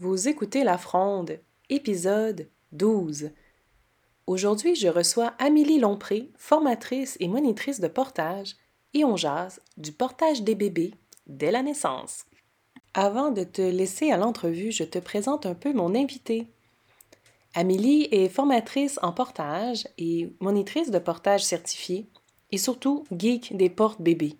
Vous écoutez La Fronde, épisode 12. Aujourd'hui, je reçois Amélie Lompré, formatrice et monitrice de portage, et on jase du portage des bébés dès la naissance. Avant de te laisser à l'entrevue, je te présente un peu mon invité. Amélie est formatrice en portage et monitrice de portage certifiée, et surtout geek des portes bébés.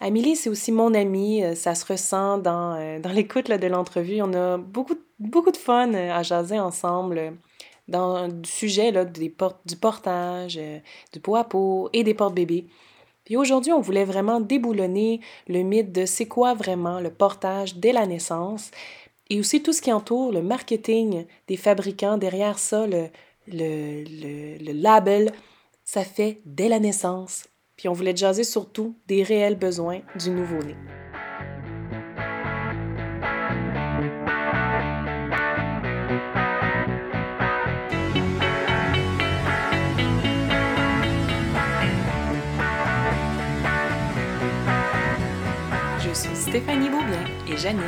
Amélie, c'est aussi mon amie. Euh, ça se ressent dans, euh, dans l'écoute de l'entrevue. On a beaucoup, beaucoup de fun euh, à jaser ensemble dans le sujet là, des portes, du portage, du pot à pot et des portes-bébés. Puis aujourd'hui, on voulait vraiment déboulonner le mythe de c'est quoi vraiment le portage dès la naissance et aussi tout ce qui entoure le marketing des fabricants. Derrière ça, le, le, le label, ça fait dès la naissance. Puis on voulait jaser surtout des réels besoins du nouveau-né. Je suis Stéphanie Beaubien et j'anime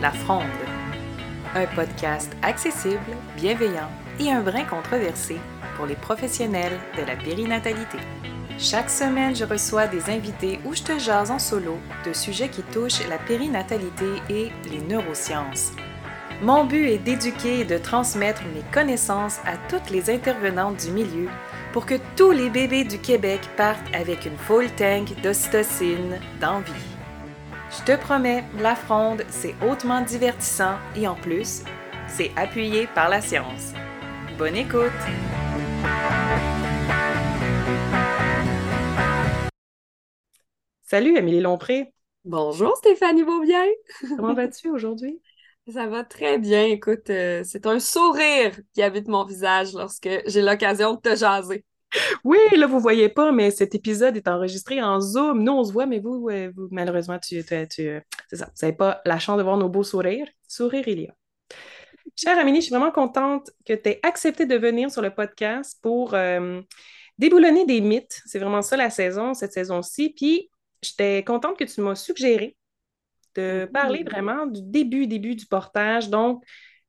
La Fronde, un podcast accessible, bienveillant et un brin controversé pour les professionnels de la périnatalité. Chaque semaine, je reçois des invités où je te jase en solo de sujets qui touchent la périnatalité et les neurosciences. Mon but est d'éduquer et de transmettre mes connaissances à toutes les intervenantes du milieu pour que tous les bébés du Québec partent avec une full tank d'ocytocine d'envie. Je te promets, la fronde, c'est hautement divertissant et en plus, c'est appuyé par la science. Bonne écoute! Salut Amélie Lompré. Bonjour Stéphanie Beaubien. Comment vas-tu aujourd'hui? Ça va très bien. Écoute, euh, c'est un sourire qui habite mon visage lorsque j'ai l'occasion de te jaser. Oui, là, vous ne voyez pas, mais cet épisode est enregistré en Zoom. Nous, on se voit, mais vous, vous malheureusement, tu, tu, tu c'est ça, vous n'avez pas la chance de voir nos beaux sourires. Sourire, il y a. Chère Amélie, je suis vraiment contente que tu aies accepté de venir sur le podcast pour euh, déboulonner des mythes. C'est vraiment ça la saison, cette saison-ci. Puis j'étais contente que tu m'as suggéré de parler vraiment du début, début du portage. Donc,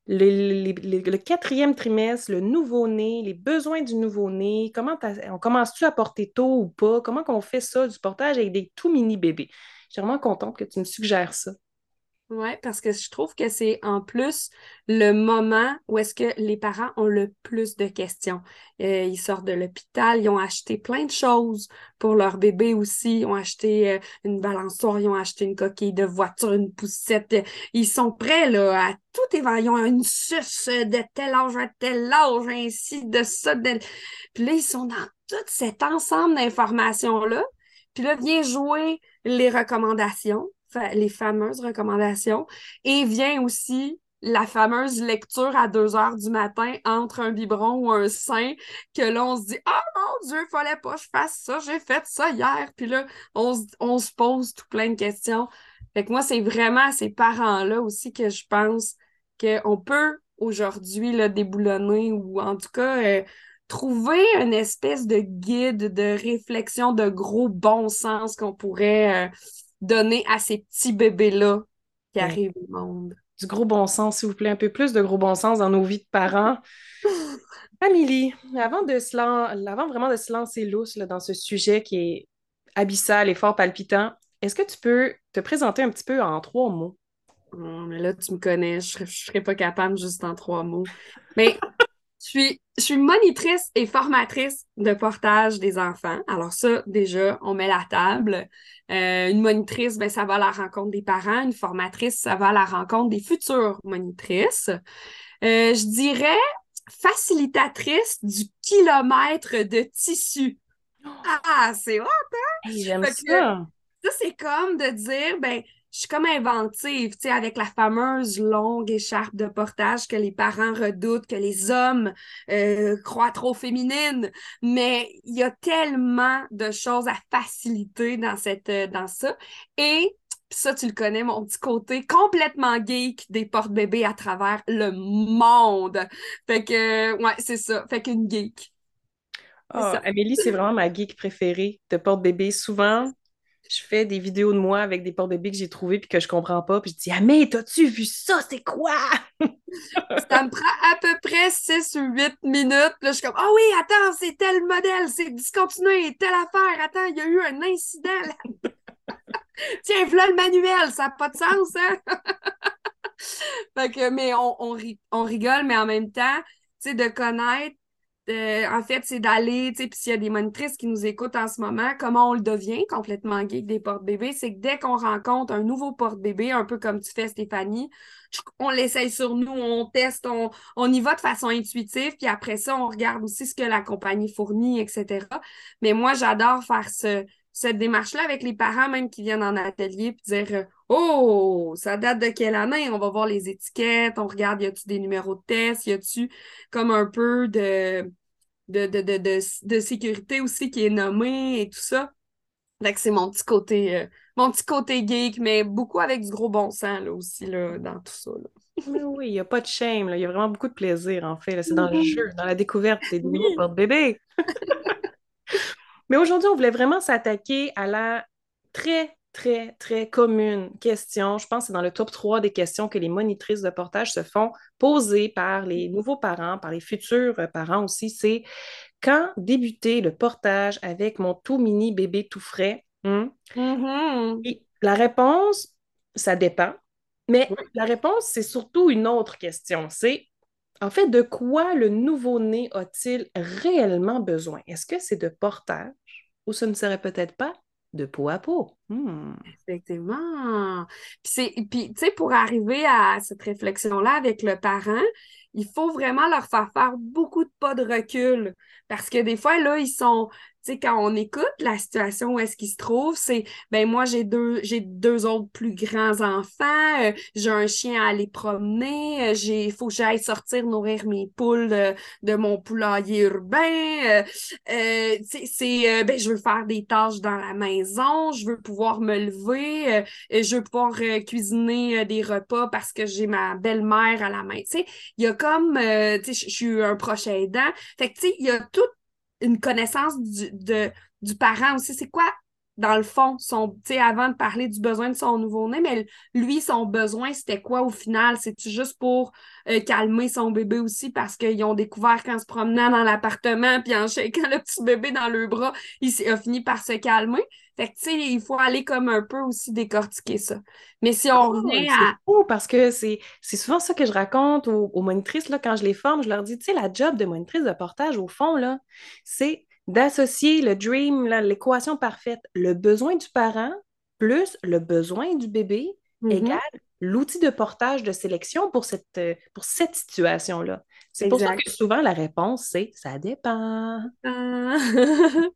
le, quatrième trimestre, le nouveau-né, les besoins du nouveau-né, comment on commence-tu à porter tôt ou pas? Comment qu'on fait ça du portage avec des tout mini bébés? Je suis vraiment contente que tu me suggères ça. Oui, parce que je trouve que c'est en plus le moment où est-ce que les parents ont le plus de questions. Euh, ils sortent de l'hôpital, ils ont acheté plein de choses pour leur bébé aussi. Ils ont acheté euh, une balançoire, ils ont acheté une coquille de voiture, une poussette. Ils sont prêts là, à tout évaluer. Ils ont une suce de tel âge à tel âge, ainsi de ça. De... Puis là, ils sont dans tout cet ensemble d'informations-là. Puis là, vient jouer les recommandations les fameuses recommandations. Et vient aussi la fameuse lecture à 2 heures du matin entre un biberon ou un sein, que là, on se dit Ah mon Dieu, fallait pas que je fasse ça, j'ai fait ça hier. Puis là, on, se pose tout plein de questions. Fait que moi, c'est vraiment à ces parents-là aussi que je pense qu'on peut aujourd'hui déboulonner ou en tout cas euh, trouver une espèce de guide de réflexion de gros bon sens qu'on pourrait. Euh, donner à ces petits bébés-là qui arrivent au monde. Du gros bon sens, s'il vous plaît, un peu plus de gros bon sens dans nos vies de parents. Amélie, avant, de se avant vraiment de se lancer lousse dans ce sujet qui est abyssal et fort palpitant, est-ce que tu peux te présenter un petit peu en trois mots? Oh, mais là, tu me connais, je ne serais pas capable juste en trois mots. Mais je suis, je suis monitrice et formatrice de portage des enfants. Alors ça, déjà, on met la table. Euh, une monitrice, ben, ça va à la rencontre des parents. Une formatrice, ça va à la rencontre des futures monitrices. Euh, je dirais facilitatrice du kilomètre de tissu. Ah, c'est hot, hein? J'aime ça. Ça, c'est comme de dire, ben, je suis comme inventive, tu sais, avec la fameuse longue écharpe de portage que les parents redoutent, que les hommes euh, croient trop féminine. Mais il y a tellement de choses à faciliter dans, cette, euh, dans ça. Et ça, tu le connais, mon petit côté complètement geek des porte-bébés à travers le monde. Fait que, ouais, c'est ça. Fait qu'une geek. Oh, Amélie, c'est vraiment ma geek préférée de porte-bébé. Souvent, je fais des vidéos de moi avec des porte-bébés que j'ai trouvés puis que je comprends pas. Puis je dis, ah, mais t'as-tu vu ça? C'est quoi? ça me prend à peu près 6 ou 8 minutes. Là, je suis comme, ah oui, attends, c'est tel modèle, c'est discontinué, telle affaire. Attends, il y a eu un incident. Tiens, voilà le manuel, ça n'a pas de sens, hein? fait que, mais on, on, rigole, mais en même temps, tu sais, de connaître en fait, c'est d'aller, tu sais, puis s'il y a des monitrices qui nous écoutent en ce moment, comment on le devient complètement geek des porte-bébés, c'est que dès qu'on rencontre un nouveau porte-bébé, un peu comme tu fais, Stéphanie, on l'essaye sur nous, on teste, on, on y va de façon intuitive, puis après ça, on regarde aussi ce que la compagnie fournit, etc. Mais moi, j'adore faire ce, cette démarche-là avec les parents même qui viennent en atelier puis dire euh, Oh, ça date de quelle année? On va voir les étiquettes, on regarde, y a-tu des numéros de test, y a-tu comme un peu de, de, de, sécurité aussi qui est nommé et tout ça. Fait c'est mon petit côté euh, mon petit côté geek, mais beaucoup avec du gros bon sens là, aussi là, dans tout ça. oui, il n'y a pas de shame, il y a vraiment beaucoup de plaisir en fait. C'est dans le jeu, dans la découverte des nouveaux porte-bébés. Mais aujourd'hui, on voulait vraiment s'attaquer à la très, très, très commune question. Je pense que c'est dans le top 3 des questions que les monitrices de portage se font poser par les nouveaux parents, par les futurs parents aussi. C'est quand débuter le portage avec mon tout mini bébé tout frais? Hmm? Mm-hmm. la réponse, ça dépend. Mais la réponse, c'est surtout une autre question. C'est en fait, de quoi le nouveau-né a-t-il réellement besoin? Est-ce que c'est de portage ou ce ne serait peut-être pas de peau à peau? Hmm. Effectivement. Puis, tu sais, pour arriver à cette réflexion-là avec le parent, il faut vraiment leur faire faire beaucoup de pas de recul. Parce que des fois, là, ils sont, quand on écoute la situation où est-ce qu'ils se trouvent, c'est, ben moi, j'ai deux, j'ai deux autres plus grands enfants, euh, j'ai un chien à aller promener, euh, j'ai, faut que j'aille sortir nourrir mes poules de, mon poulailler urbain, euh, c'est, ben je veux faire des tâches dans la maison, je veux pouvoir me lever, je veux pouvoir cuisiner des repas parce que j'ai ma belle-mère à la main, il y a comme, je suis un proche aidant, fait que, tu il y a tout une connaissance du, de, du parent aussi. C'est quoi, dans le fond, son, avant de parler du besoin de son nouveau-né, mais lui, son besoin, c'était quoi au final? C'est-tu juste pour euh, calmer son bébé aussi parce qu'ils ont découvert qu'en se promenant dans l'appartement puis en le petit bébé dans le bras, il a fini par se calmer? Fait que, tu sais, il faut aller comme un peu aussi décortiquer ça. Mais si on ah, revient à. Fou parce que c'est souvent ça que je raconte aux, aux, monitrices, là, quand je les forme, je leur dis, tu sais, la job de monitrice de portage, au fond, là, c'est d'associer le dream, l'équation parfaite, le besoin du parent plus le besoin du bébé mm-hmm. égale l'outil de portage de sélection pour cette, pour cette situation-là. C'est pour ça que souvent la réponse, c'est ça dépend. Ah.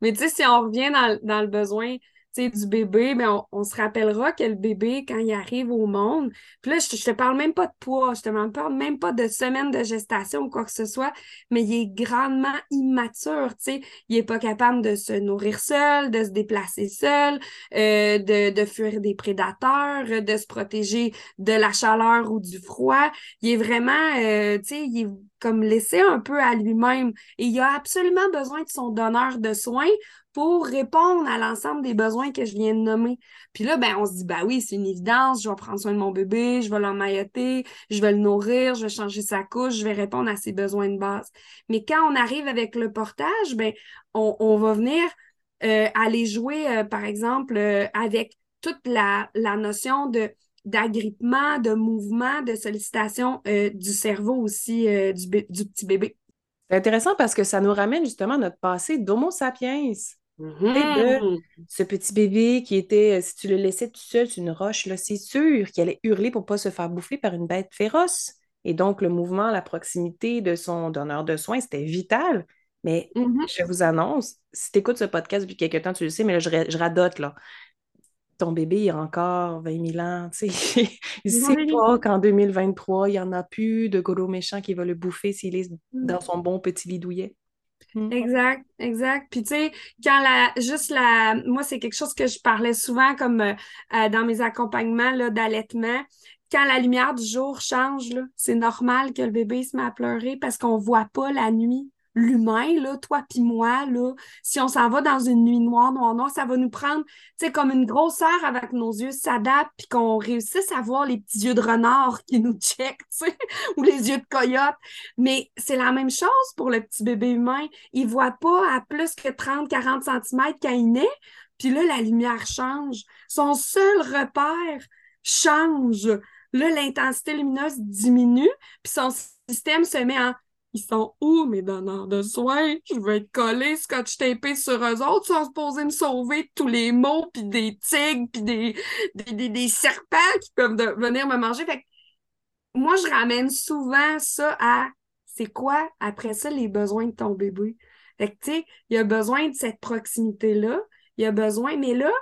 Mais tu sais, si on revient dans le besoin du bébé, mais on, se rappellera que le bébé, quand il arrive au monde, puis là, je, te parle même pas de poids, je te parle même pas de semaine de gestation ou quoi que ce soit, mais il est grandement immature, tu sais. Il est pas capable de se nourrir seul, de se déplacer seul, euh, de, de fuir des prédateurs, de se protéger de la chaleur ou du froid. Il est vraiment, euh, tu sais, il est comme laissé un peu à lui-même. Et il a absolument besoin de son donneur de soins pour répondre à l'ensemble des besoins que je viens de nommer. Puis là, ben, on se dit, bah oui, c'est une évidence, je vais prendre soin de mon bébé, je vais l'emmailloter, je vais le nourrir, je vais changer sa couche, je vais répondre à ses besoins de base. Mais quand on arrive avec le portage, ben, on, va venir euh, aller jouer, euh, par exemple, euh, avec toute la notion de d'agrippement, de mouvement, de sollicitation du cerveau aussi du, du, petit bébé. C'est intéressant parce que ça nous ramène justement à notre passé d'Homo sapiens. Mm-hmm. ce petit bébé qui était, euh, si tu le laissais tout seul sur une roche, c'est sûr qu'il allait hurler pour ne pas se faire bouffer par une bête féroce. Et donc, le mouvement, la proximité de son donneur de soins, c'était vital. Mais mm-hmm. je vous annonce, si tu écoutes ce podcast depuis quelques temps, tu le sais, mais là, je, je radote, là. Ton bébé, il a encore 20 000 ans, tu sais. il ne sait pas qu'en 2023, il n'y en a plus de gros méchant qui va le bouffer s'il est mm. dans son bon petit lit douillet. Mm. Exact, exact. Puis tu sais, quand la, juste la, moi c'est quelque chose que je parlais souvent comme euh, euh, dans mes accompagnements là, d'allaitement. Quand la lumière du jour change, là, c'est normal que le bébé se met à pleurer parce qu'on voit pas la nuit. L'humain, là, toi puis moi, là, si on s'en va dans une nuit noire, noire, noire, ça va nous prendre, tu sais, comme une grosse heure avec nos yeux s'adaptent, puis qu'on réussisse à voir les petits yeux de renard qui nous checkent, ou les yeux de coyote. Mais c'est la même chose pour le petit bébé humain. Il voit pas à plus que 30, 40 cm quand il naît, puis là, la lumière change. Son seul repère change. Là, l'intensité lumineuse diminue, puis son système se met en ils sont où mes donneurs de soins? Je veux être collé, scotch tapé sur eux autres, sont supposés me sauver de tous les maux, puis des tigres, puis des, des, des, serpents qui peuvent venir me manger. Fait moi, je ramène souvent ça à c'est quoi après ça les besoins de ton bébé? Fait que tu sais, il y a besoin de cette proximité-là, il y a besoin, mais là,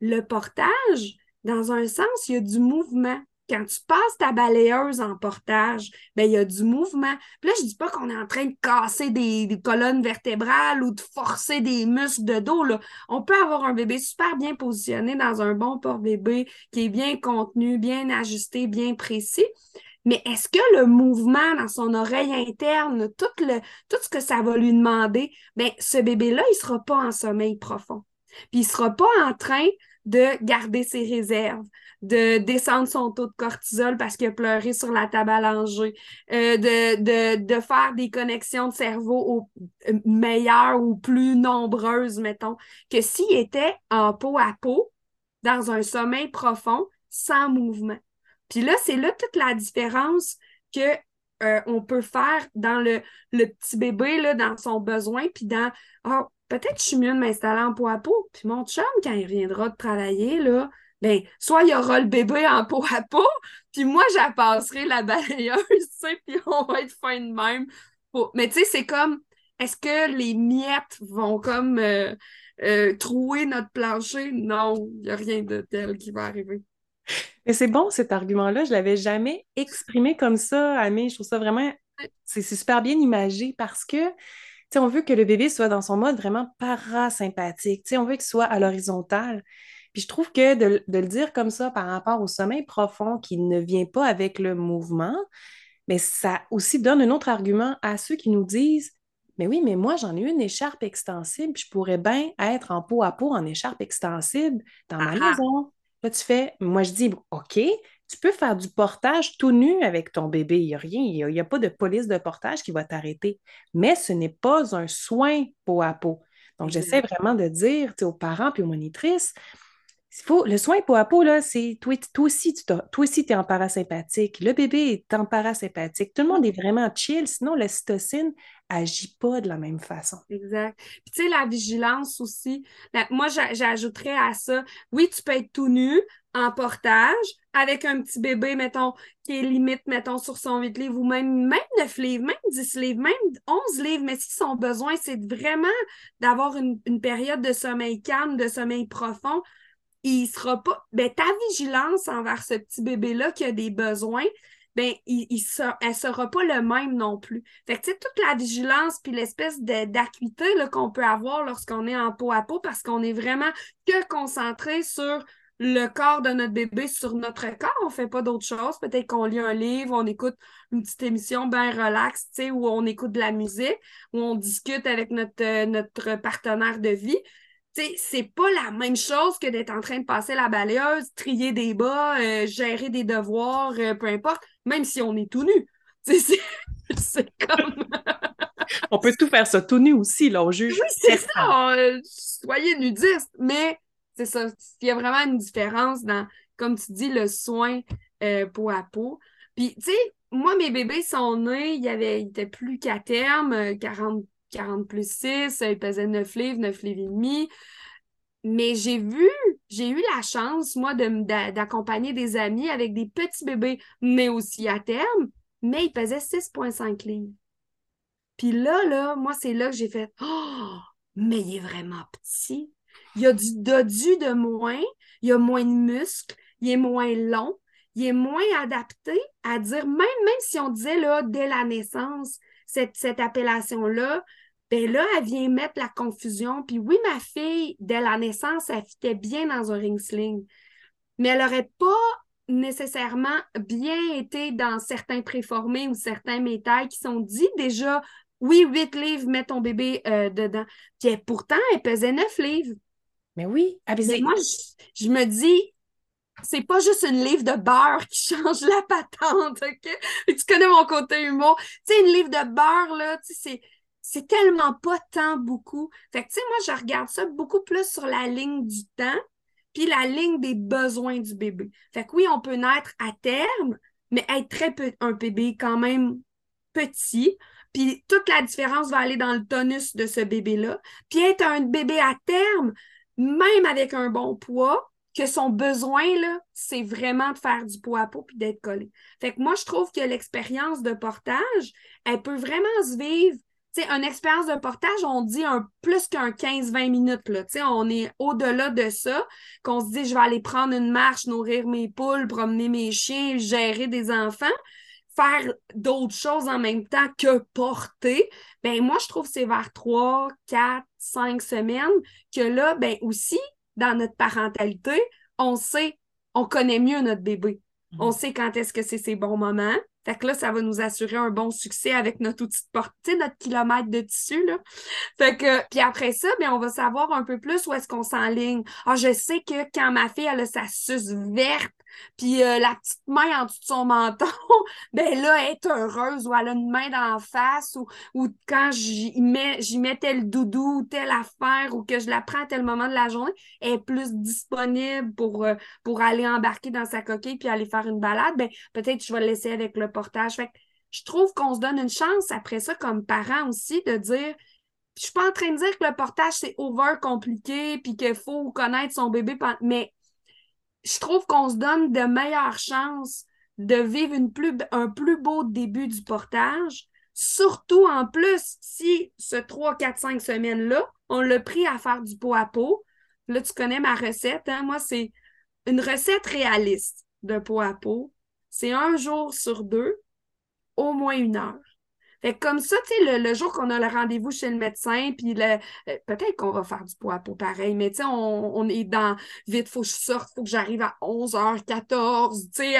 le portage, dans un sens, il y a du mouvement quand tu passes ta balayeuse en portage, ben, il y a du mouvement. Puis là, je dis pas qu'on est en train de casser des, colonnes vertébrales ou de forcer des muscles de dos. On peut avoir un bébé super bien positionné dans un bon porte-bébé qui est bien contenu, bien ajusté, bien précis. Mais est-ce que le mouvement dans son oreille interne, tout ce que ça va lui demander, ben, ce bébé-là, il ne sera pas en sommeil profond. Puis il ne sera pas en train de garder ses réserves, de descendre son taux de cortisol parce qu'il a pleuré sur la table à langer, euh, de, faire des connexions de cerveau au, euh, meilleures ou plus nombreuses, mettons, que s'il était en peau à peau, dans un sommeil profond, sans mouvement. Puis là, c'est là toute la différence que euh, on peut faire dans le, le petit bébé, dans son besoin, puis dans oh, peut-être je suis mieux de m'installer en peau à peau. Puis mon chum, quand il reviendra de travailler, là, ben, soit il y aura le bébé en peau à peau, puis moi, j'appasserai la balayeuse, tu sais, puis on va être fin de même. Mais tu sais, c'est comme, est-ce que les miettes vont comme euh, euh, trouer notre plancher? Non, il n'y a rien de tel qui va arriver. Mais c'est bon cet argument-là, je ne l'avais jamais exprimé comme ça, Amé. Je trouve ça vraiment, c'est super bien imagé parce que on veut que le bébé soit dans son mode vraiment parasympathique. on veut qu'il soit à l'horizontale. Puis je trouve que de, le dire comme ça par rapport au sommeil profond qui ne vient pas avec le mouvement, mais ça aussi donne un autre argument à ceux qui nous disent Mais oui, mais moi, j'en ai une écharpe extensible, je pourrais bien être en peau à peau en écharpe extensible dans ma ah ah. maison. Là, tu fais, moi, je dis OK, tu peux faire du portage tout nu avec ton bébé. Il n'y a rien, il n'y a, pas de police de portage qui va t'arrêter. Mais ce n'est pas un soin peau à peau. Donc, j'essaie vraiment de dire aux parents et aux monitrices, faut, le soin peau à peau, là, c'est toi, aussi, tu toi aussi, es en parasympathique. Le bébé est en parasympathique. Tout le monde est vraiment chill, sinon la cytocine agit pas de la même façon. Exact. Puis tu sais, la vigilance aussi. moi, j'ajouterais à ça, oui, tu peux être tout nu en portage avec un petit bébé, mettons, qui est limite, mettons, sur son 8 livres ou même, même 9 livres, même 10 livres, même 11 livres. Mais si son besoin, c'est vraiment d'avoir une, une période de sommeil calme, de sommeil profond, il sera pas. Ben, ta vigilance envers ce petit bébé-là qui a des besoins, ben, il, il elle sera pas le même non plus. Fait que, tu sais, toute la vigilance puis l'espèce d'acuité qu'on peut avoir lorsqu'on est en peau à peau parce qu'on est vraiment que concentré sur le corps de notre bébé sur notre corps. On fait pas d'autre chose. Peut-être qu'on lit un livre, on écoute une petite émission bien relaxe, tu sais, où on écoute de la musique, où on discute avec notre, euh, notre partenaire de vie c'est pas la même chose que d'être en train de passer la balayeuse, trier des bas, euh, gérer des devoirs, euh, peu importe, même si on est tout nu. C'est comme. on peut tout faire ça tout nu aussi, là, on juge. Oui, c'est ça. Euh, soyez nudiste, mais c'est ça. Il y a vraiment une différence dans, comme tu dis, le soin peau à peau. Puis, tu sais, moi, mes bébés sont nés, ils, avaient, ils étaient plus qu'à terme, 40 40 plus 6, il pesait 9 livres, 9 livres et demi. Mais j'ai vu, j'ai eu la chance, moi, d'accompagner des amis avec des petits bébés, mais aussi à terme, mais il pesait 6,5 livres. Puis là, là, moi, c'est là que j'ai fait Oh, mais il est vraiment petit. Il a du de moins, il a moins de muscles, il est moins long, il est moins adapté à dire, même, même si on disait là, dès la naissance, cette, appellation-là, ben là, elle vient mettre la confusion. Puis oui, ma fille, dès la naissance, elle fitait bien dans un ring sling, mais elle n'aurait pas nécessairement bien été dans certains préformés ou certains métails qui sont dits déjà oui, 8 livres, mets ton bébé euh, dedans. Puis pourtant, elle pesait 9 livres. Mais oui. Ah, moi, je, me dis, c'est pas juste une livre de beurre qui change la patente, OK? tu connais mon côté humour. Tu sais, une livre de beurre, là, tu sais, c'est tellement pas tant beaucoup. Fait que, tu sais, moi, je regarde ça beaucoup plus sur la ligne du temps, puis la ligne des besoins du bébé. Fait que oui, on peut naître à terme, mais être très peu, un bébé quand même petit. Puis toute la différence va aller dans le tonus de ce bébé-là. Puis être un bébé à terme, même avec un bon poids, que son besoin, là, c'est vraiment de faire du poids à peau puis d'être collé. Fait que moi, je trouve que l'expérience de portage, elle peut vraiment se vivre. Tu sais, une expérience de portage, on dit un plus qu'un 15-20 minutes. Là. Tu sais, on est au-delà de ça, qu'on se dit, je vais aller prendre une marche, nourrir mes poules, promener mes chiens, gérer des enfants faire d'autres choses en même temps que porter, ben moi, je trouve que c'est vers 3, 4, 5 semaines que là, ben aussi, dans notre parentalité, on sait, on connaît mieux notre bébé. On mhm. sait quand est-ce que c'est ses bons moments. Fait que là, ça va nous assurer un bon succès avec notre outil de portée, notre kilomètre de tissu, là. Fait que, puis après ça, bien, on va savoir un peu plus où est-ce qu'on s'enligne. Ah, je sais que quand ma fille, elle a sa suce verte, puis euh, la petite main en dessous de son menton, ben là, elle est heureuse ou elle a une main d'en face ou, quand j'y mets, j'y tel doudou ou telle affaire ou que je la prends à tel moment de la journée, elle est plus disponible pour, euh, pour aller embarquer dans sa coquille puis aller faire une balade, ben peut-être je vais laisser avec le portage. Fait je trouve qu'on se donne une chance après ça comme parent aussi de dire je suis pas en train de dire que le portage c'est over compliqué puis qu'il faut connaître son bébé mais je trouve qu'on se donne de meilleures chances de vivre un plus beau début du portage. Surtout en plus, si ce 3, 4, 5 semaines-là, on l'a pris à faire du pot à pot. Là, tu connais ma recette. Hein? Moi, c'est une recette réaliste de pot à pot. C'est un jour sur deux, au moins une heure. Fait comme ça, tu sais, le, jour qu'on a le rendez-vous chez le médecin, puis le, euh, peut-être qu'on va faire du poids à pareil, mais tu sais, on, est dans vite, faut que je sorte, faut que j'arrive à 11h14, tu sais,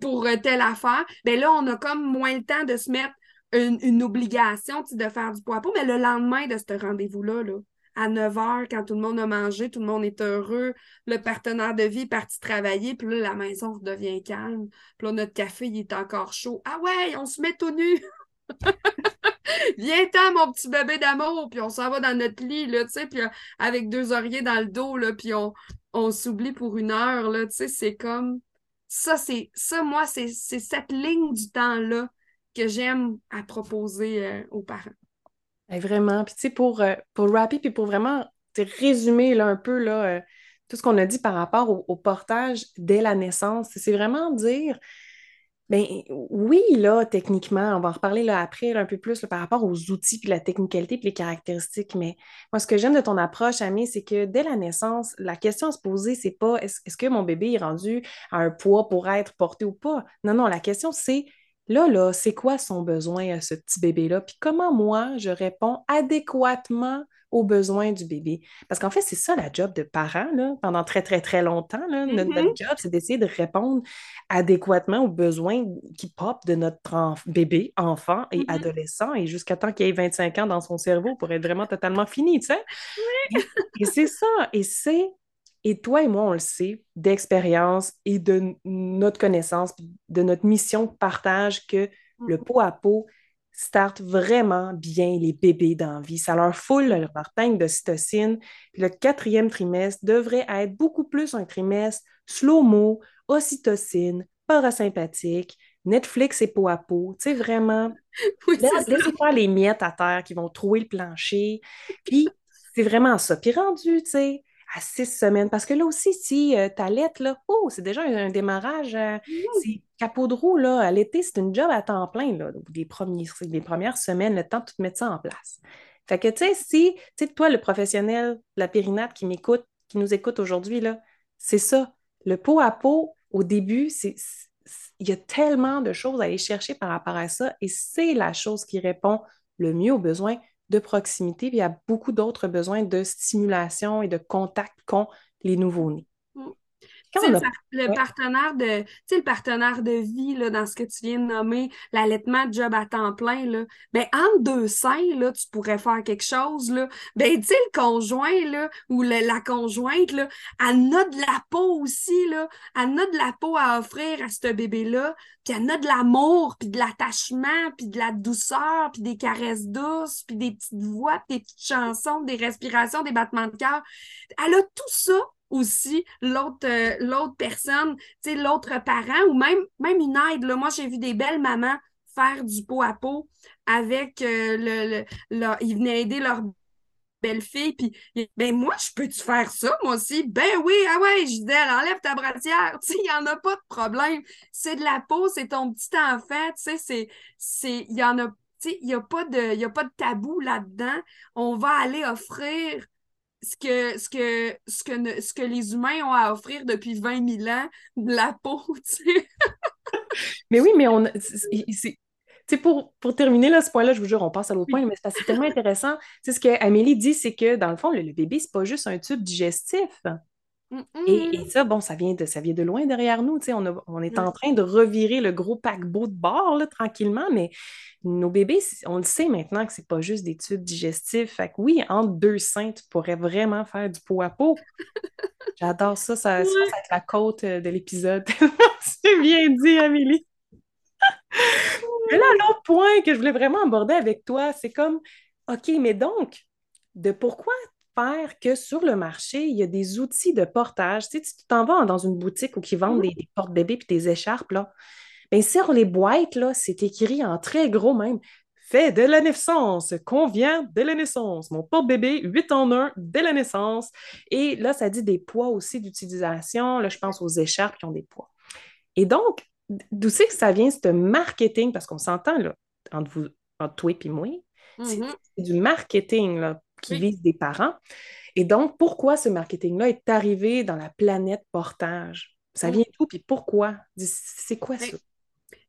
pour euh, telle affaire. Ben là, on a comme moins le temps de se mettre une, une obligation, tu sais, de faire du poids à mais le lendemain de ce rendez-vous-là, là, à 9 h, quand tout le monde a mangé, tout le monde est heureux, le partenaire de vie est parti travailler, puis là, la maison redevient calme. Puis là, notre café, il est encore chaud. Ah ouais, on se met tout nu! Viens-t'en, mon petit bébé d'amour, puis on s'en va dans notre lit, là, tu sais, puis euh, avec deux oreillers dans le dos, là, puis on, on s'oublie pour une heure, là, tu sais, c'est comme... Ça, c'est... Ça, moi, c'est cette ligne du temps-là que j'aime à proposer euh, aux parents. vraiment. Puis, tu sais, pour, euh, pour puis pour vraiment résumer là, un peu là, tout ce qu'on a dit par rapport au portage dès la naissance, c'est vraiment dire ben oui, là, techniquement, on va en reparler là, après un peu plus par rapport aux outils, puis la technicalité, puis les caractéristiques. Mais moi, ce que j'aime de ton approche, Amé, c'est que dès la naissance, la question à se poser, c'est pas est-ce que mon bébé est rendu à un poids pour être porté ou pas? Non, non, la question, c'est là, là, c'est quoi son besoin à ce petit bébé-là? Puis comment moi, je réponds adéquatement aux besoins du bébé. Parce qu'en fait, c'est ça la job de parent, là, pendant très, très, très longtemps. Là, notre, mm-hmm. job, c'est d'essayer de répondre adéquatement aux besoins qui pop de notre bébé, enfant et mm-hmm. adolescent, et jusqu'à temps qu'il ait 25 ans dans son cerveau pour être vraiment totalement fini, tu sais. et c'est ça. Et c'est et toi et moi, on le sait d'expérience et de notre connaissance, de notre mission de partage que le mm-hmm. pot à pot, start vraiment bien les bébés d'envie. Ça leur foule leur tank d'ocytocine. Le quatrième trimestre devrait être beaucoup plus un trimestre slow-mo, ocytocine, parasympathique, Netflix et peau à peau. Tu sais, vraiment, oui, laissez faire les miettes à terre qui vont trouver le plancher. Puis, c'est vraiment ça. Puis rendu, tu sais, à six semaines. Parce que là aussi, si euh, ta lettre, là, oh, c'est déjà un, démarrage, euh, c'est capot de roue, là, à l'été, c'est une job à temps plein, là, des, premières semaines, le temps de tout mettre ça en place. Fait que, tu sais, si, tu sais, toi, le professionnel, la périnate qui m'écoute, qui nous écoute aujourd'hui, là, c'est ça. Le pot à pot, au début, il y a tellement de choses à aller chercher par rapport à ça et c'est la chose qui répond le mieux aux besoins de proximité, puis il y a beaucoup d'autres besoins de stimulation et de contact qu'ont les nouveaux nés mm. le, partenaire de, le partenaire de vie là, dans ce que tu viens de nommer, l'allaitement job à temps plein, là, ben, entre deux seins, là, tu pourrais faire quelque chose. Là. Ben, tu le conjoint là, ou la conjointe, là, elle a de la peau aussi. Là. Elle a de la peau à offrir à ce bébé-là. Puis elle a de l'amour, puis de l'attachement, puis de la douceur, puis des caresses douces, puis des petites voix, puis des petites chansons, des respirations, des battements de cœur. Elle a tout ça aussi l'autre euh, personne, l'autre parent ou même, même une aide. Moi, j'ai vu des belles mamans faire du pot à pot avec euh, le, le, Ils venaient aider leur belle-fille, puis ben moi, je peux-tu faire ça, moi aussi? Ben oui, ah ouais, je disais, enlève ta brassière, il n'y en a pas de problème. C'est de la peau, c'est ton petit enfant, tu sais, c'est, il n'y a, a pas de tabou là-dedans. On va aller offrir ce que, ce, que, ce, que, ce que les humains ont à offrir depuis 20 000 ans, de la peau, tu sais. mais oui, mais on c'est pour, pour terminer là, ce point-là, je vous jure, on passe à l'autre point, mais c'est tellement intéressant. C'est ce qu'Amélie dit, c'est que dans le fond, le, le bébé, c'est pas juste un tube digestif. Et, ça, bon, ça vient de, ça vient de loin derrière nous. On, on est en train de revirer le gros paquebot de bord là, tranquillement, mais nos bébés, on le sait maintenant que c'est pas juste des tubes digestifs. Fait que oui, entre deux seins, tu pourrais vraiment faire du pot à pot. J'adore ça, ça, ça, va être la côte euh, de l'épisode. c'est bien dit, Amélie. mais là, l'autre point que je voulais vraiment aborder avec toi, c'est comme, OK, mais donc, de pourquoi faire que sur le marché, il y a des outils de portage. Tu sais, tu t'en vas dans une boutique où ils vendent des, porte-bébés puis des écharpes, là. Bien, sur les boîtes, là, c'est écrit en très gros même fait dès la naissance, convient dès la naissance. Mon porte-bébé, 8 en 1 dès la naissance. Et là, ça dit des poids aussi d'utilisation. Là, je pense aux écharpes qui ont des poids. Et donc, d'où c'est que ça vient, ce marketing? Parce qu'on s'entend, là, entre, vous, entre toi et moi, c'est mm-hmm. du marketing, là, qui vise des parents. Et donc, pourquoi ce marketing-là est arrivé dans la planète portage? Ça mm. vient d'où? Puis pourquoi? C'est quoi ben, ça?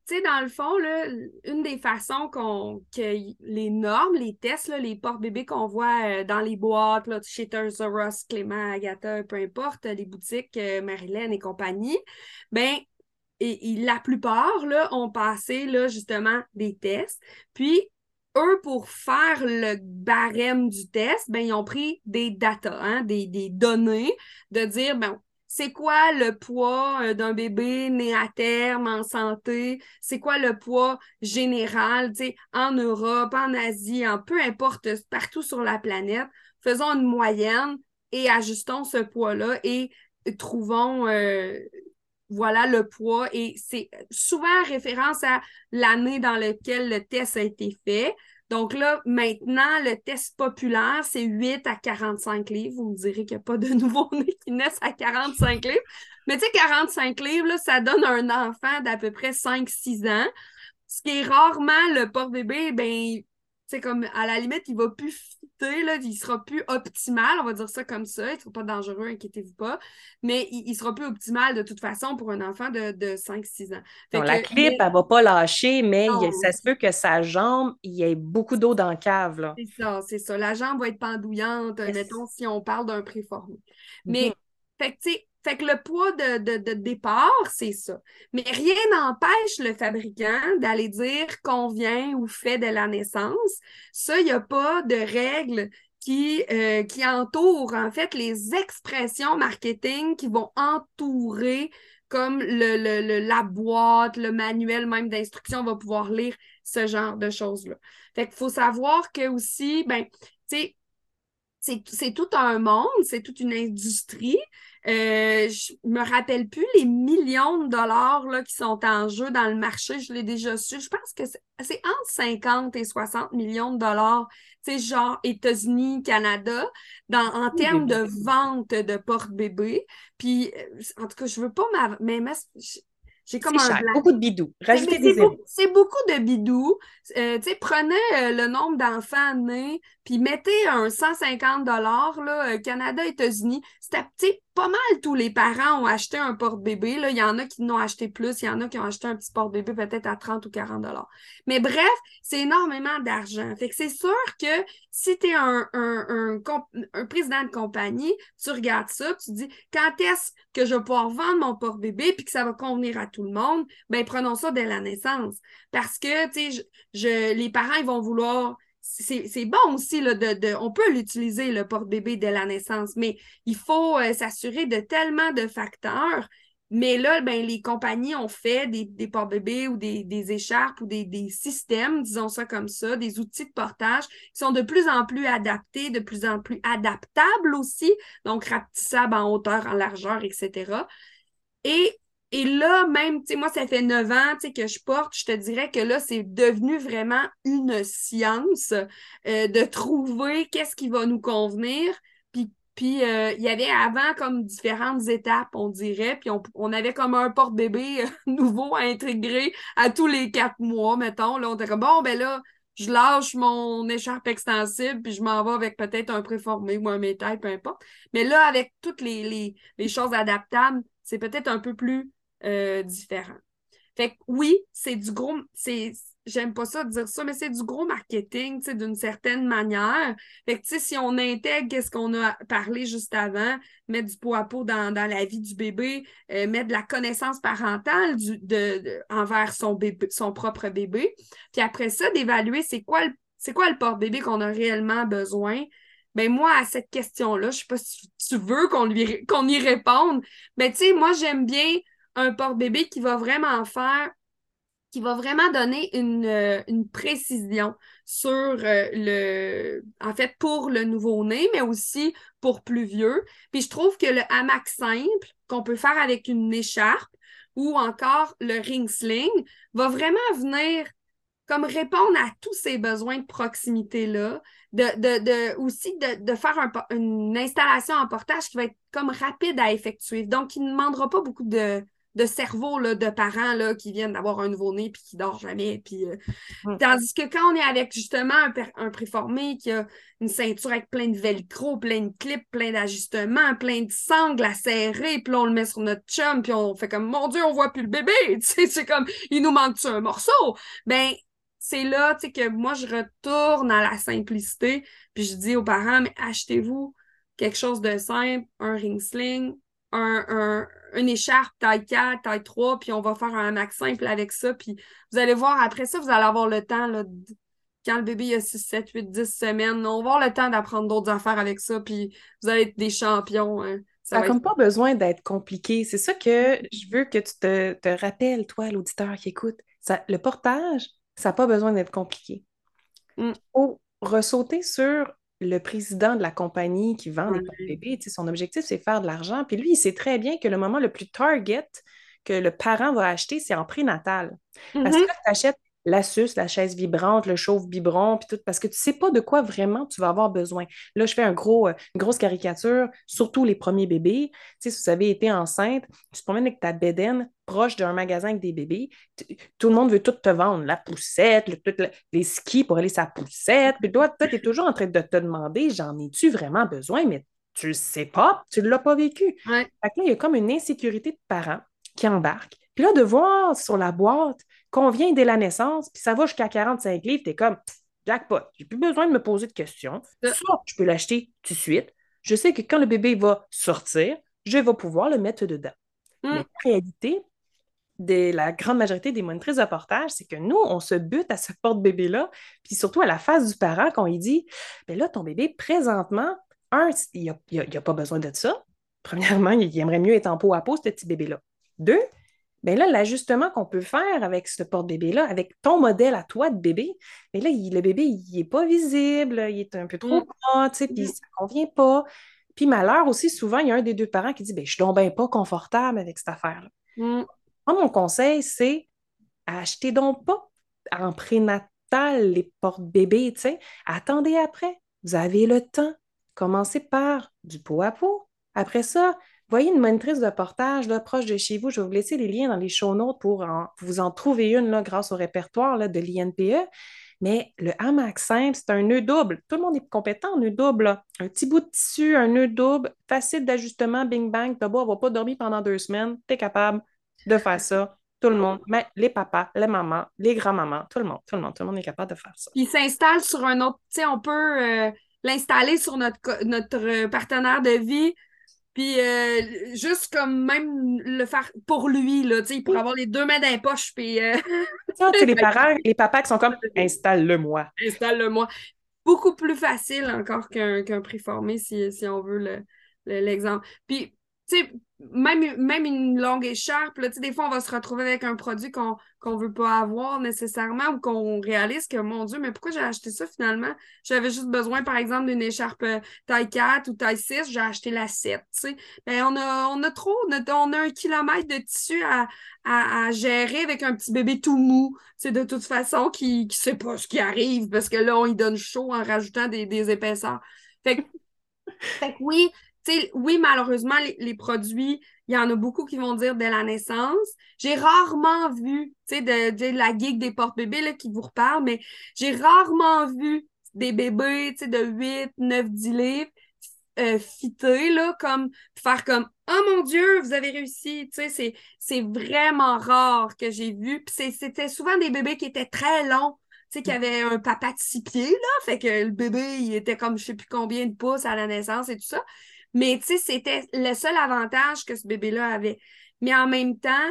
Tu sais, dans le fond, là, une des façons qu'on, que les normes, les tests, là, les portes-bébés qu'on voit euh, dans les boîtes, là, chez Ross, Clément, Agatha, peu importe, les boutiques euh, Marilyn et compagnie, ben et, la plupart là, ont passé là, justement des tests. Puis eux, pour faire le barème du test, ben, ils ont pris des data, hein, des, données, de dire, ben, c'est quoi le poids euh, d'un bébé né à terme, en santé? C'est quoi le poids général, tu sais, en Europe, en Asie, en peu importe, partout sur la planète? Faisons une moyenne et ajustons ce poids-là et trouvons, euh, voilà le poids. Et c'est souvent référence à l'année dans laquelle le test a été fait. Donc là, maintenant, le test populaire, c'est 8 à 45 livres. Vous me direz qu'il n'y a pas de nouveau-nés qui naissent à 45 livres. Mais tu sais, 45 livres, là, ça donne un enfant d'à peu près 5-6 ans. Ce qui est rarement le porte-bébé, ben, c'est comme à la limite, il va plus fitter, là, il sera plus optimal, on va dire ça comme ça. Il ne sera pas dangereux, inquiétez-vous pas. Mais il, sera plus optimal de toute façon pour un enfant de, 5-6 ans. la clip, elle ne va pas lâcher, mais ça se peut que sa jambe, il y ait beaucoup d'eau dans le cave. C'est ça, c'est ça. La jambe va être pendouillante, mettons, si on parle d'un préformé. Mais, mhm. fait que, tu sais, fait que le poids de, départ, c'est ça. Mais rien n'empêche le fabricant d'aller dire vient ou fait de la naissance. Ça, il n'y a pas de règles qui, euh, qui entourent, en fait, les expressions marketing qui vont entourer comme le, la boîte, le manuel même d'instruction va pouvoir lire ce genre de choses-là. Fait qu'il faut savoir que aussi, ben, tu sais, c'est tout un monde, c'est toute une industrie. Euh, je me rappelle plus les millions de dollars là, qui sont en jeu dans le marché. Je l'ai déjà su. Je pense que c'est entre 50 et 60 millions de dollars, tu genre États-Unis, Canada, dans, en termes de vente de porte-bébé. Puis, euh, en tout cas, je veux pas mais j'ai comme un beaucoup de bidou. C'est beaucoup, de bidou. Euh, prenez le nombre d'enfants nés, puis mettez un 150 dollars euh, Canada États-Unis, c'était pas mal tous les parents ont acheté un porte-bébé il y en a qui n'ont acheté plus, il y en a qui ont acheté un petit porte-bébé peut-être à 30 ou 40 dollars. Mais bref, c'est énormément d'argent. Fait que c'est sûr que si tu es un, président de compagnie, tu regardes ça, tu dis quand est-ce que je vais pouvoir vendre mon porte-bébé puis que ça va convenir à tout le monde, ben prenons ça dès la naissance. Parce que, tu les parents, ils vont vouloir c'est bon aussi, on peut l'utiliser, le porte-bébé dès la naissance, mais il faut euh, s'assurer de tellement de facteurs. Mais là, ben, les compagnies ont fait des, des porte-bébés ou des, écharpes ou des, systèmes, disons ça comme ça, des outils de portage qui sont de plus en plus adaptés, de plus en plus adaptables aussi, donc rapetissables en hauteur, en largeur, etc. Et et là, même, tu sais, moi, ça fait neuf ans que je porte, je te dirais que là, c'est devenu vraiment une science euh, de trouver qu'est-ce qui va nous convenir. Puis, puis euh, il y avait avant comme différentes étapes, on dirait, puis on, avait comme un porte-bébé euh, nouveau à intégrer à tous les quatre mois, mettons. Là, on était comme, bon, ben là, je lâche mon écharpe extensible, puis je m'en vais avec peut-être un préformé ou un métal, peu importe. Mais là, avec toutes les, les, les choses adaptables, c'est peut-être un peu plus euh, différents. Fait que oui, c'est du gros, c'est, j'aime pas ça dire ça, mais c'est du gros marketing, tu sais, d'une certaine manière. Fait que, tu sais, si on intègre qu'est-ce qu'on a parlé juste avant, mettre du pot à pot dans, la vie du bébé, euh, mettre de la connaissance parentale du, de, envers son bébé, son propre bébé, puis après ça, d'évaluer c'est quoi le, c'est quoi le porte-bébé qu'on a réellement besoin. Ben moi, à cette question-là, je sais pas si tu veux qu'on lui qu'on y réponde, mais tu sais, moi, j'aime bien un porte-bébé qui va vraiment faire, qui va vraiment donner une, euh, précision sur euh, le, en fait, pour le nouveau-né, mais aussi pour plus vieux. Puis je trouve que le hamac simple qu'on peut faire avec une écharpe ou encore le ring sling va vraiment venir comme répondre à tous ces besoins de proximité-là, de, de, aussi de, faire une installation en portage qui va être comme rapide à effectuer. Donc, il ne demandera pas beaucoup de, de cerveau là, de parents là, qui viennent d'avoir un nouveau-né puis qui dort jamais. Puis, euh, Tandis que quand on est avec justement un, un, préformé qui a une ceinture avec plein de velcro, plein de clips, plein d'ajustements, plein de sangles à serrer, puis on le met sur notre chum, puis on fait comme Mon Dieu, on voit plus le bébé! c'est comme il nous manque-tu un morceau? Ben, c'est là que moi je retourne à la simplicité, puis je dis aux parents, mais achetez-vous quelque chose de simple, un ring sling, un, un, une écharpe taille 4, taille 3, puis on va faire un max simple avec ça. Puis vous allez voir, après ça, vous allez avoir le temps, là, quand le bébé a 6, 7, 8, 10 semaines, on va avoir le temps d'apprendre d'autres affaires avec ça, puis vous allez être des champions. Hein. Ça n'a comme pas besoin d'être compliqué. C'est ça que je veux que tu te, rappelles, toi, l'auditeur qui écoute. Ça, le portage, ça n'a pas besoin d'être compliqué. Mm. Faut ressauter sur le président de la compagnie qui vend des bébés, son objectif, c'est faire de l'argent. Puis lui, il sait très bien que le moment le plus target que le parent va acheter, c'est en prénatal. Parce mm-hmm. que tu achètes la suce, la chaise vibrante, le chauffe biberon, puis tout, parce que tu ne sais pas de quoi vraiment tu vas avoir besoin. Là, je fais un gros, euh, une grosse caricature, surtout les premiers bébés. Tu sais, si vous avez été enceinte, tu te promènes avec ta bédaine proche d'un magasin avec des bébés, tout le monde veut tout te vendre, la poussette, les skis pour aller sa poussette, puis toi, tu es toujours en train de te demander, j'en ai-tu vraiment besoin, mais tu ne sais pas, tu ne l'as pas vécu. Fait que là, il y a comme une insécurité de parents qui embarquent. Puis là, de voir sur la boîte qu'on vient dès la naissance, puis ça va jusqu'à 45 livres, tu es comme jackpot, j'ai plus besoin de me poser de questions. Soit je peux l'acheter tout de suite. Je sais que quand le bébé va sortir, je vais pouvoir le mettre dedans. Mm. Mais en réalité, de la grande majorité des monitrices de portage, c'est que nous, on se bute à ce porte-bébé-là, puis surtout à la face du parent, qu'on lui dit Bien là, ton bébé, présentement, un, il n'a a, pas besoin de ça. Premièrement, il aimerait mieux être en peau à peau, ce petit bébé-là. Deux, bien là, l'ajustement qu'on peut faire avec ce porte-bébé-là, avec ton modèle à toi de bébé, mais là, le bébé, il n'est pas visible, il est un peu trop mm. grand, tu sais, puis mm. ça ne convient pas. Puis malheur aussi, souvent, il y a un des deux parents qui dit, bien, je suis donc pas confortable avec cette affaire-là. Mm. Moi, mon conseil, c'est acheter donc pas en prénatal les porte-bébés, tu sais. Attendez après. Vous avez le temps. Commencez par du pot à pot. Après ça, voyez une monitrice de portage là, proche de chez vous. Je vais vous laisser les liens dans les show notes pour vous en trouver une là, grâce au répertoire là, de l'INPE. Mais le hamac simple, c'est un nœud double. Tout le monde est compétent en nœud double. Un petit bout de tissu, un nœud double, facile d'ajustement, bing bang. T'as beau avoir pas dormi pendant deux semaines, tu es capable de faire ça. Tout le monde, mais les papas, les mamans, les grands-mamans, tout le monde, tout le monde, tout le monde est capable de faire ça. Il s'installe sur un autre, tu sais, on peut euh, l'installer sur notre, notre partenaire de vie, puis euh, juste comme même le faire pour lui, là, tu sais, pour avoir les deux mains dans les poches, puis... Euh, les parents, les papas qui sont comme « installe-le-moi ». Installe-le-moi. Beaucoup plus facile encore qu'un qu'un préformé, si, si on veut l'exemple. Le, puis, tu sais, même, même une longue écharpe, là, des fois, on va se retrouver avec un produit qu'on ne veut pas avoir nécessairement ou qu'on réalise que, mon Dieu, mais pourquoi j'ai acheté ça finalement? J'avais juste besoin, par exemple, d'une écharpe euh, taille 4 ou taille 6, j'ai acheté la 7. Ben, on, a, on a trop, on a, un kilomètre de tissu à, à, gérer avec un petit bébé tout mou, de toute façon, qui ne sait pas ce qui arrive parce que là, on y donne chaud en rajoutant des, des épaisseurs. Fait que, fait que oui, oui, malheureusement, les, produits, il y en a beaucoup qui vont dire dès la naissance. J'ai rarement vu, tu sais, de, la geek des porte-bébés qui vous reparle, mais j'ai rarement vu des bébés, tu sais, de 8, 9, 10 livres euh, là, comme faire comme Oh mon Dieu, vous avez réussi. Tu sais, c'est vraiment rare que j'ai vu. Puis c'était souvent des bébés qui étaient très longs. Tu sais, qui avaient un papa de six pieds, là. Fait que le bébé, il était comme je sais plus combien de pouces à la naissance et tout ça. Mais tu sais, c'était le seul avantage que ce bébé-là avait. Mais en même temps,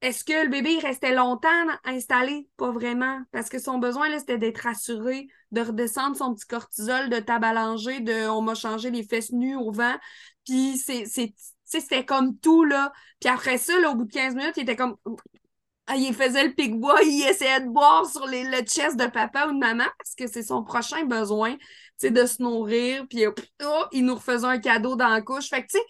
est-ce que le bébé restait longtemps installé? Pas vraiment. Parce que son besoin, c'était d'être assuré, de redescendre son petit cortisol, de tabalanger, de on m'a changé les fesses nues au vent. Puis c'est, c'était comme tout, là. Puis après ça, là, au bout de 15 minutes, il était comme. Ah, il faisait le pic-bois, il essayait de boire sur les, le chest de papa ou de maman parce que c'est son prochain besoin de se nourrir, puis oh, il nous refaisait un cadeau dans la couche. Fait que, tu sais,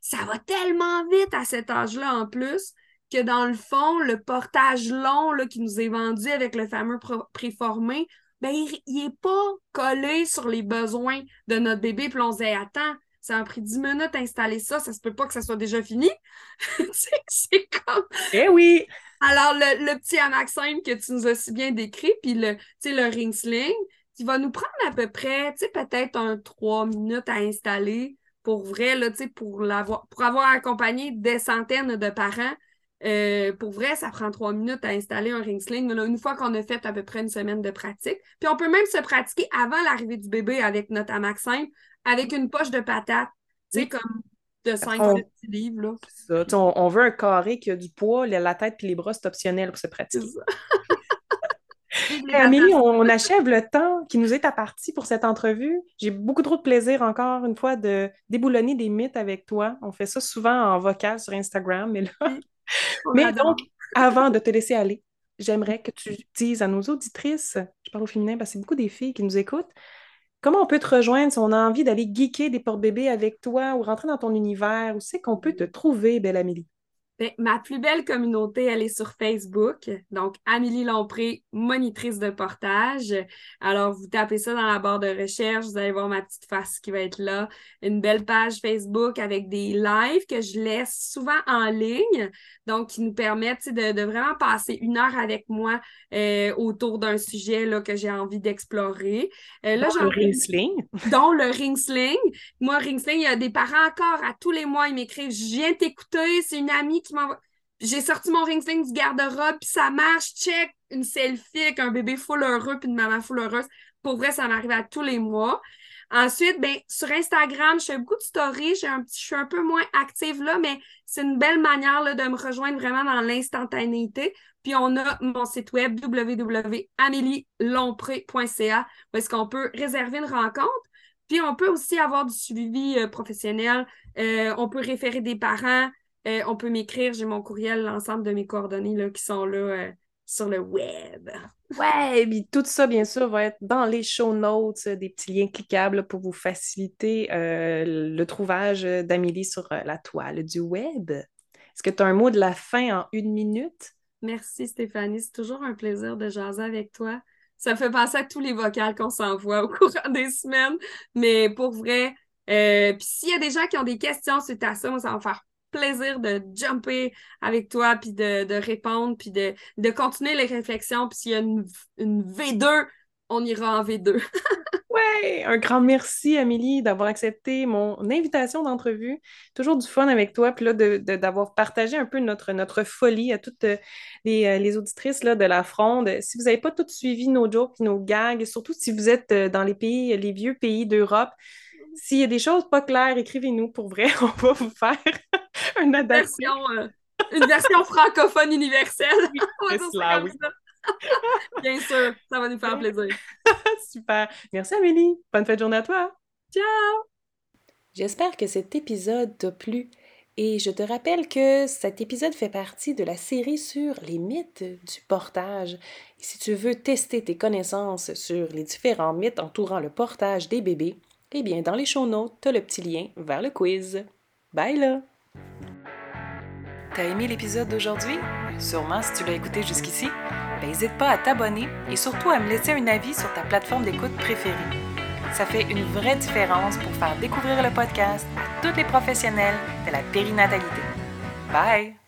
ça va tellement vite à cet âge-là en plus que dans le fond, le portage long là, qui nous est vendu avec le fameux préformé, ben, il n'est pas collé sur les besoins de notre bébé. Puis on se dit, attends, ça a pris 10 minutes à installer ça, ça se peut pas que ça soit déjà fini. c'est comme. Eh oui! Alors, le, petit Amaxine que tu nous as si bien décrit, puis le, le ring sling, qui va nous prendre à peu près, tu sais, peut-être un trois minutes à installer pour vrai, là, tu sais, pour, l'avoir, pour avoir accompagné des centaines de parents. Euh, pour vrai, ça prend trois minutes à installer un ring sling. une fois qu'on a fait à peu près une semaine de pratique. Puis on peut même se pratiquer avant l'arrivée du bébé avec notre hamac simple, avec une poche de patates, tu sais, comme de 5 petits livres. Là. Ça. On, on, veut un carré qui a du poids, la tête puis les bras, c'est optionnel pour se pratiquer. Amélie, on, achève le temps qui nous est apparti pour cette entrevue. J'ai beaucoup trop de plaisir encore une fois de déboulonner des mythes avec toi. On fait ça souvent en vocal sur Instagram, mais là. mais donc, avant de te laisser aller, j'aimerais que tu dises à nos auditrices, je parle au féminin parce que c'est beaucoup des filles qui nous écoutent, comment on peut te rejoindre si on a envie d'aller geeker des porte-bébés avec toi ou rentrer dans ton univers, où c'est qu'on peut te trouver, belle Amélie? Ben, ma plus belle communauté, elle est sur Facebook. Donc, Amélie Lompré, monitrice de portage. Alors, vous tapez ça dans la barre de recherche, vous allez voir ma petite face qui va être là. Une belle page Facebook avec des lives que je laisse souvent en ligne. Donc, qui nous permettent de, vraiment passer une heure avec moi euh, autour d'un sujet là, que j'ai envie d'explorer. Euh, là, le ring sling. Dont le ring sling. Moi, ring sling, il y a des parents encore à tous les mois, ils m'écrivent Je viens t'écouter, c'est une amie j'ai sorti mon ring du garde-robe, puis ça marche, check, une selfie avec un bébé full heureux, puis une maman full heureuse. Pour vrai, ça m'arrive à tous les mois. Ensuite, ben, sur Instagram, je fais beaucoup de stories. Je suis un peu moins active là, mais c'est une belle manière là, de me rejoindre vraiment dans l'instantanéité. Puis on a mon site web www.amelielompré.ca où est-ce qu'on peut réserver une rencontre. Puis on peut aussi avoir du suivi euh, professionnel. Euh, on peut référer des parents. Euh, on peut m'écrire, j'ai mon courriel, l'ensemble de mes coordonnées là, qui sont là euh, sur le web. Ouais, puis tout ça, bien sûr, va être dans les show notes, euh, des petits liens cliquables pour vous faciliter le trouvage d'Amélie sur la toile du web. Est-ce que tu as un mot de la fin en une minute? Merci Stéphanie, c'est toujours un plaisir de jaser avec toi. Ça fait penser à tous les vocales qu'on s'envoie au courant des semaines, mais pour vrai, puis s'il y a des gens qui ont des questions suite à ça, moi, ça va me faire plaisir de jumper avec toi, puis de, répondre, puis de, de continuer les réflexions. Puis s'il y a une, une V2, on ira en V2. ouais, un grand merci, Amélie, d'avoir accepté mon invitation d'entrevue. Toujours du fun avec toi, puis là, d'avoir partagé un peu notre, notre folie à toutes euh, les, les auditrices là, de la fronde. Si vous n'avez pas toutes suivi nos jokes nos gags, surtout si vous êtes euh, dans les pays, les vieux pays d'Europe, s'il y a des choses pas claires, écrivez-nous pour vrai. On va vous faire une adaptation. Euh, une version francophone universelle. Bien sûr, ça va nous faire plaisir. Super. Merci Amélie. Bonne fête de journée à toi. Ciao. J'espère que cet épisode t'a plu. Et je te rappelle que cet épisode fait partie de la série sur les mythes du portage. Et si tu veux tester tes connaissances sur les différents mythes entourant le portage des bébés, eh bien, dans les show notes, tu as le petit lien vers le quiz. Bye là! T'as aimé l'épisode d'aujourd'hui? Sûrement si tu l'as écouté jusqu'ici. N'hésite ben, pas à t'abonner et surtout à me laisser un avis sur ta plateforme d'écoute préférée. Ça fait une vraie différence pour faire découvrir le podcast à tous les professionnels de la périnatalité. Bye!